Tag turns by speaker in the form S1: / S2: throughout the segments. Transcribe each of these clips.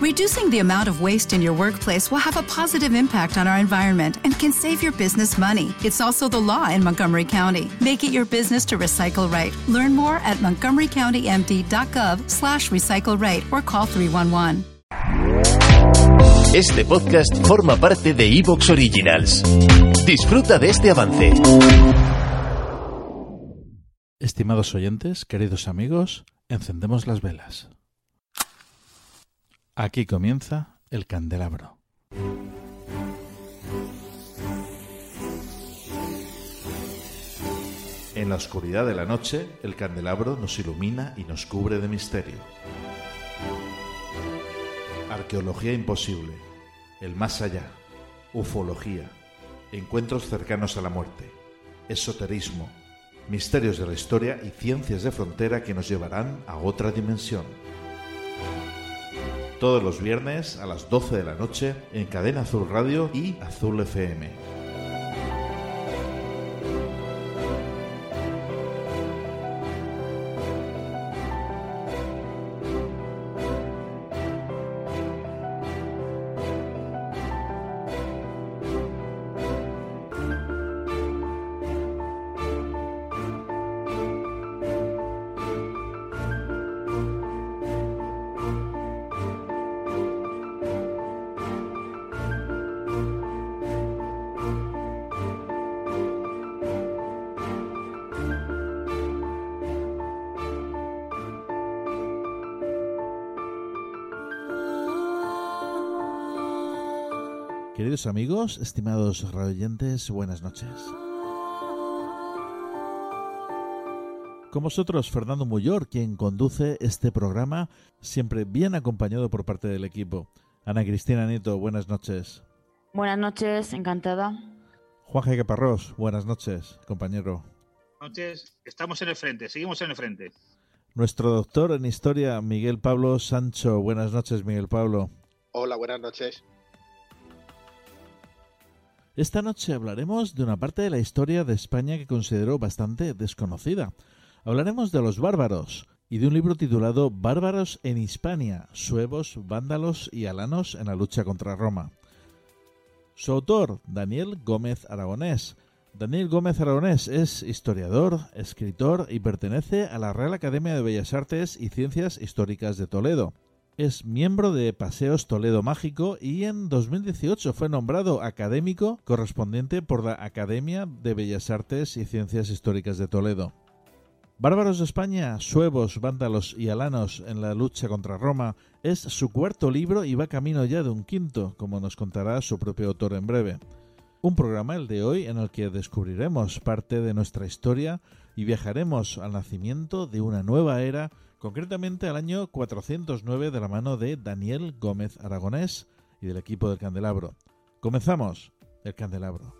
S1: Reducing the amount of waste in your workplace will have a positive impact on our environment and can save your business money. It's also the law in Montgomery County. Make it your business to recycle right. Learn more at montgomerycountymd.gov slash recycle right or call 311.
S2: Este podcast forma parte de Evox Originals. Disfruta de este avance.
S3: Estimados oyentes, queridos amigos, encendemos las velas. Aquí comienza el candelabro. En la oscuridad de la noche, el candelabro nos ilumina y nos cubre de misterio. Arqueología imposible, el más allá, ufología, encuentros cercanos a la muerte, esoterismo, misterios de la historia y ciencias de frontera que nos llevarán a otra dimensión. Todos los viernes a las 12 de la noche en Cadena Azul Radio y Azul FM. Queridos amigos, estimados radioyentes, buenas noches. Con vosotros, Fernando Muyor, quien conduce este programa, siempre bien acompañado por parte del equipo. Ana Cristina Nieto, buenas noches.
S4: Buenas noches, encantada.
S3: Juan Jaime Parrós, buenas noches, compañero.
S5: Buenas noches, estamos en el frente, seguimos en el frente.
S3: Nuestro doctor en historia, Miguel Pablo Sancho, buenas noches, Miguel Pablo.
S6: Hola, buenas noches.
S3: Esta noche hablaremos de una parte de la historia de España que considero bastante desconocida. Hablaremos de los bárbaros y de un libro titulado Bárbaros en Hispania, suevos, vándalos y alanos en la lucha contra Roma. Su autor, Daniel Gómez Aragonés. Daniel Gómez Aragonés es historiador, escritor y pertenece a la Real Academia de Bellas Artes y Ciencias Históricas de Toledo. Es miembro de Paseos Toledo Mágico y en 2018 fue nombrado académico correspondiente por la Academia de Bellas Artes y Ciencias Históricas de Toledo. Bárbaros de España, suevos, vándalos y alanos en la lucha contra Roma es su cuarto libro y va camino ya de un quinto, como nos contará su propio autor en breve. Un programa el de hoy en el que descubriremos parte de nuestra historia y viajaremos al nacimiento de una nueva era concretamente al año 409 de la mano de Daniel Gómez Aragonés y del equipo del Candelabro. Comenzamos el Candelabro.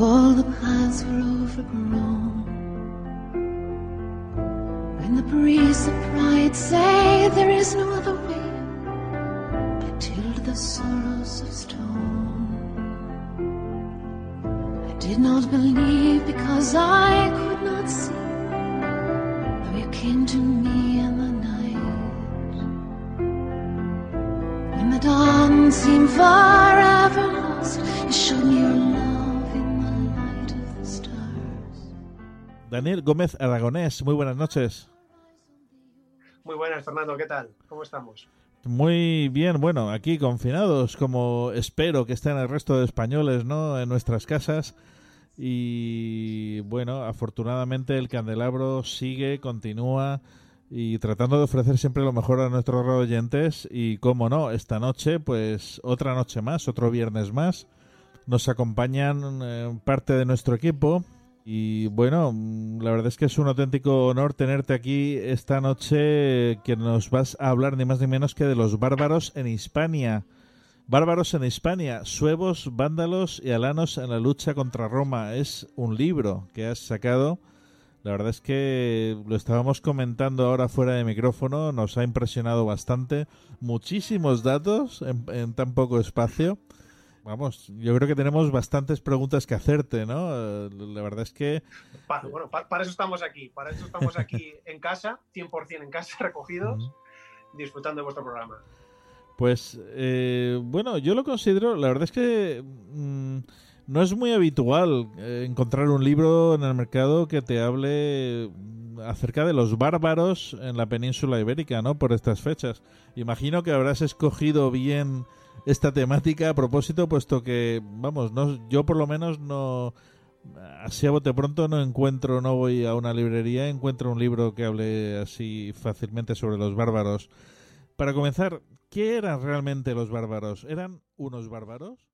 S3: all the plants were overgrown.
S6: When the breeze of pride say there is no other way, I tilled the sorrows of stone. I did not believe because I could not see. Though you came to me in the night, when the dawn seemed far.
S3: Daniel Gómez Aragonés, muy buenas noches.
S7: Muy buenas, Fernando, ¿qué tal? ¿Cómo estamos?
S3: Muy bien, bueno, aquí confinados, como espero que estén el resto de españoles, ¿no? En nuestras casas. Y bueno, afortunadamente el candelabro sigue, continúa y tratando de ofrecer siempre lo mejor a nuestros oyentes. Y como no, esta noche, pues otra noche más, otro viernes más, nos acompañan eh, parte de nuestro equipo. Y bueno, mm, la verdad es que es un auténtico honor tenerte aquí esta noche que nos vas a hablar ni más ni menos que de los bárbaros en Hispania. Bárbaros en Hispania, suevos, vándalos y alanos en la lucha contra Roma. Es un libro que has sacado. La verdad es que lo estábamos comentando ahora fuera de micrófono, nos ha impresionado bastante. Muchísimos datos en, en tan poco espacio. Vamos, yo creo que tenemos bastantes preguntas que hacerte, ¿no? Eh, La verdad es que
S7: Pa- bueno, pa- para eso estamos aquí, para eso estamos aquí en casa, 100% en casa, recogidos, disfrutando de vuestro programa.
S3: Pues eh, bueno, yo lo considero, la verdad es que mm, no es muy habitual eh, encontrar un libro en el mercado que te hable acerca de los bárbaros en la península ibérica, ¿no? Por estas fechas. Imagino que habrás escogido bien esta temática a propósito, puesto que, vamos, no, yo por lo menos no, así a bote pronto no encuentro, no voy a una librería, encuentro un libro que hable así fácilmente sobre los bárbaros. Para comenzar, ¿qué eran realmente los bárbaros? ¿Eran unos bárbaros?